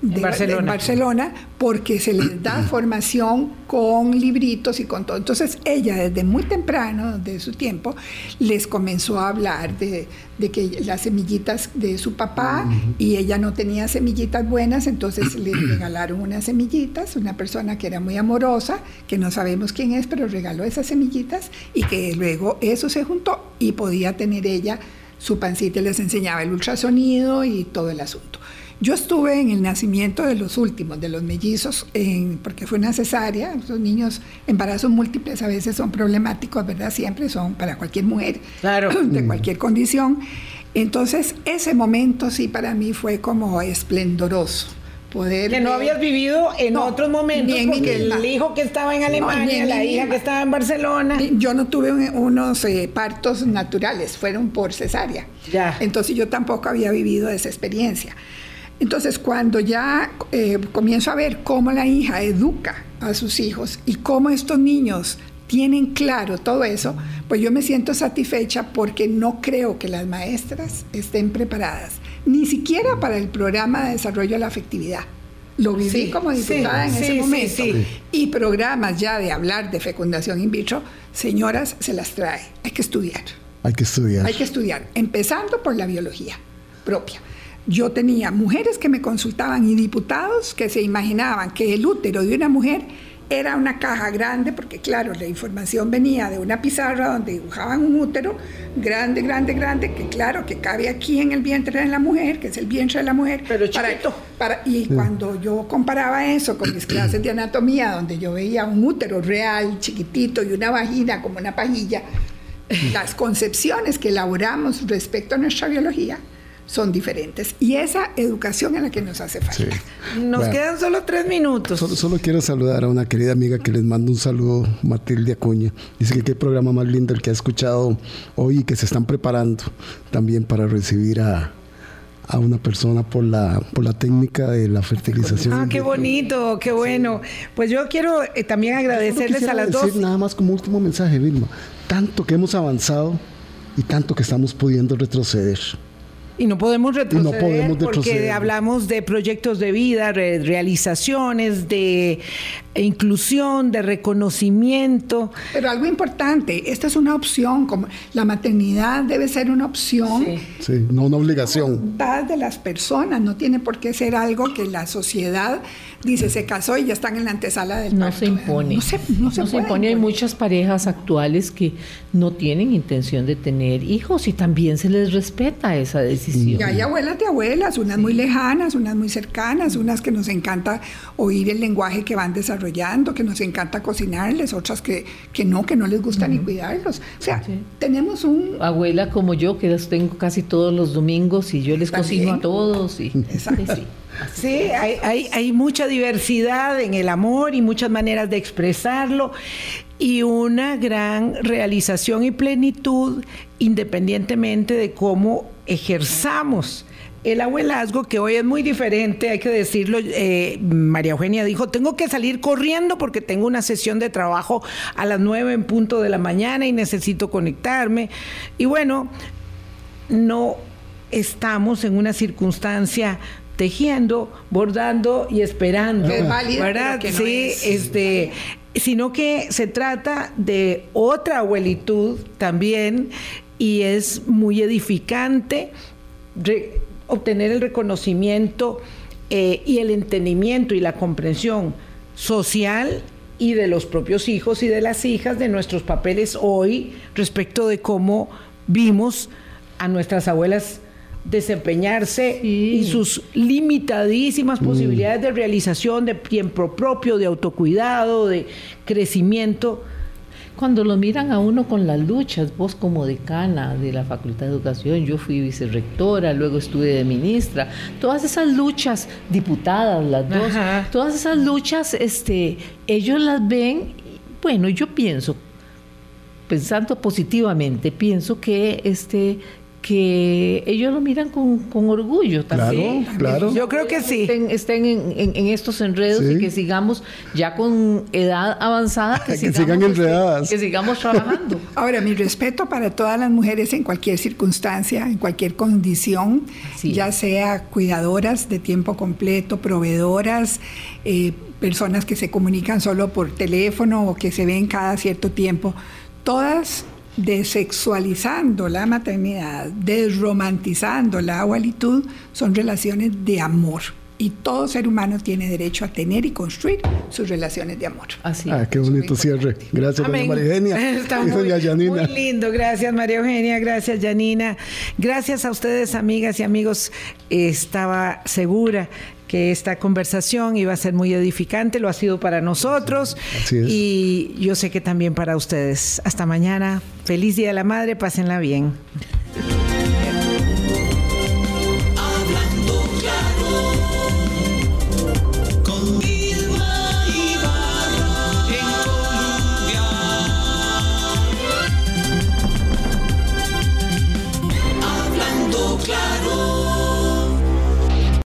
de, Barcelona. porque se les da <clears throat> formación con libritos y con todo. Entonces ella desde muy temprano de su tiempo les comenzó a hablar de, que las semillitas de su papá y ella no tenía semillitas buenas, entonces le <clears throat> regalaron unas semillitas, una persona que era muy amorosa, que no sabemos quién es, pero regaló esas semillitas y que luego eso se juntó y podía tener ella su pancita y les enseñaba el ultrasonido y todo el asunto. Yo estuve en el nacimiento de los últimos, de los mellizos, porque fue una cesárea. Los niños, embarazos múltiples a veces son problemáticos, ¿verdad? Siempre son para cualquier mujer, claro. <clears throat> de mm. cualquier condición. Entonces, ese momento sí para mí fue como esplendoroso. Poder que no habías vivido en otros momentos porque el hijo que estaba en Alemania, la hija que estaba en Barcelona. Yo no tuve unos eh, partos naturales, fueron por cesárea. Ya. Entonces yo tampoco había vivido esa experiencia. Entonces, cuando ya eh, comienzo a ver cómo la hija educa a sus hijos y cómo estos niños tienen claro todo eso, pues yo me siento satisfecha porque no creo que las maestras estén preparadas, ni siquiera para el programa de desarrollo de la afectividad. Lo viví como diputada en ese momento. Y programas ya de hablar de fecundación in vitro, señoras, se las trae. Hay que estudiar. Hay que estudiar. Hay que estudiar, empezando por la biología propia. Yo tenía mujeres que me consultaban y diputados que se imaginaban que el útero de una mujer era una caja grande, porque claro, la información venía de una pizarra donde dibujaban un útero grande, grande, grande, que claro, que cabe aquí en el vientre de la mujer, que es el vientre de la mujer. Pero chiquito. Para, y cuando yo comparaba eso con mis clases de anatomía, donde yo veía un útero real, chiquitito, y una vagina como una pajilla, las concepciones que elaboramos respecto a nuestra biología son diferentes. Y esa educación es la que nos hace falta. Nos quedan solo tres minutos. Solo, quiero saludar a una querida amiga que les mando un saludo, Matilde Acuña. Dice que qué programa más lindo el que ha escuchado hoy y que se están preparando también para recibir a, a una persona por la, por la técnica de la fertilización. Ah, qué bonito, qué bueno. Pues yo quiero eh, también agradecerles a las decir Nada más como último mensaje, Vilma. Tanto que hemos avanzado y tanto que estamos pudiendo retroceder. Y no podemos retroceder, no podemos porque hablamos de proyectos de vida, re- realizaciones, de inclusión, de reconocimiento. Pero algo importante, esta es una opción, como la maternidad debe ser una opción Sí. Sí, no una obligación. voluntad de las personas, no tiene por qué ser algo que la sociedad dice se casó y ya están en la antesala del No parto". se impone. No se, no se impone. Hay muchas parejas actuales que no tienen intención de tener hijos y también se les respeta esa decisión. Y hay abuelas de abuelas, unas muy lejanas, unas muy cercanas, unas que nos encanta oír el lenguaje que van desarrollando, que nos encanta cocinarles, otras que, que no, que no les gusta ni cuidarlos. O sea, Sí. tenemos un... Abuela como yo, que las tengo casi todos los domingos y yo les También. cocino a todos. Y, <laughs> Exacto. sí. Sí, hay, hay, hay mucha diversidad en el amor y muchas maneras de expresarlo y una gran realización y plenitud independientemente de cómo ejerzamos el abuelazgo, que hoy es muy diferente, hay que decirlo, eh, María Eugenia dijo, tengo que salir corriendo porque tengo una sesión de trabajo a las nueve en punto de la mañana y necesito conectarme. Y bueno, no estamos en una circunstancia tejiendo, bordando y esperando, es válida, ¿verdad? no sí, es. este, sino que se trata de otra abuelitud también y es muy edificante obtener el reconocimiento eh, y el entendimiento y la comprensión social y de los propios hijos y de las hijas de nuestros papeles hoy respecto de cómo vimos a nuestras abuelas desempeñarse Sí. y sus limitadísimas posibilidades de realización, de tiempo propio, de autocuidado, de crecimiento. Cuando lo miran a uno con las luchas, vos como decana de la Facultad de Educación, yo fui vicerrectora, luego estuve de ministra, todas esas luchas, diputadas las dos, Ajá. todas esas luchas, este, ellos las ven, y, bueno, yo pienso, pensando positivamente, pienso que este que ellos lo miran con, con orgullo también. Claro, claro. Yo creo que sí. Estén, estén en, en- en estos enredos Sí. y que sigamos ya con edad avanzada, <laughs> que, Que sigamos, sigan este, enredadas. que sigamos trabajando. <laughs> Ahora, mi respeto para todas las mujeres en cualquier circunstancia, en cualquier condición, ya sea cuidadoras de tiempo completo, proveedoras, eh, personas que se comunican solo por teléfono o que se ven cada cierto tiempo, todas desexualizando la maternidad, desromantizando la abuelitud, son relaciones de amor. Y todo ser humano tiene derecho a tener y construir sus relaciones de amor. Así. Ah, qué bonito cierre. Gracias, Amén. María Eugenia. <laughs> Está y muy, doña Yanina. muy lindo. Gracias, María Eugenia. Gracias, Janina. Gracias a ustedes, amigas y amigos. Estaba segura que esta conversación iba a ser muy edificante. Lo ha sido para nosotros. Así es. Y yo sé que también para ustedes. Hasta mañana. Feliz Día de la Madre. Pásenla bien.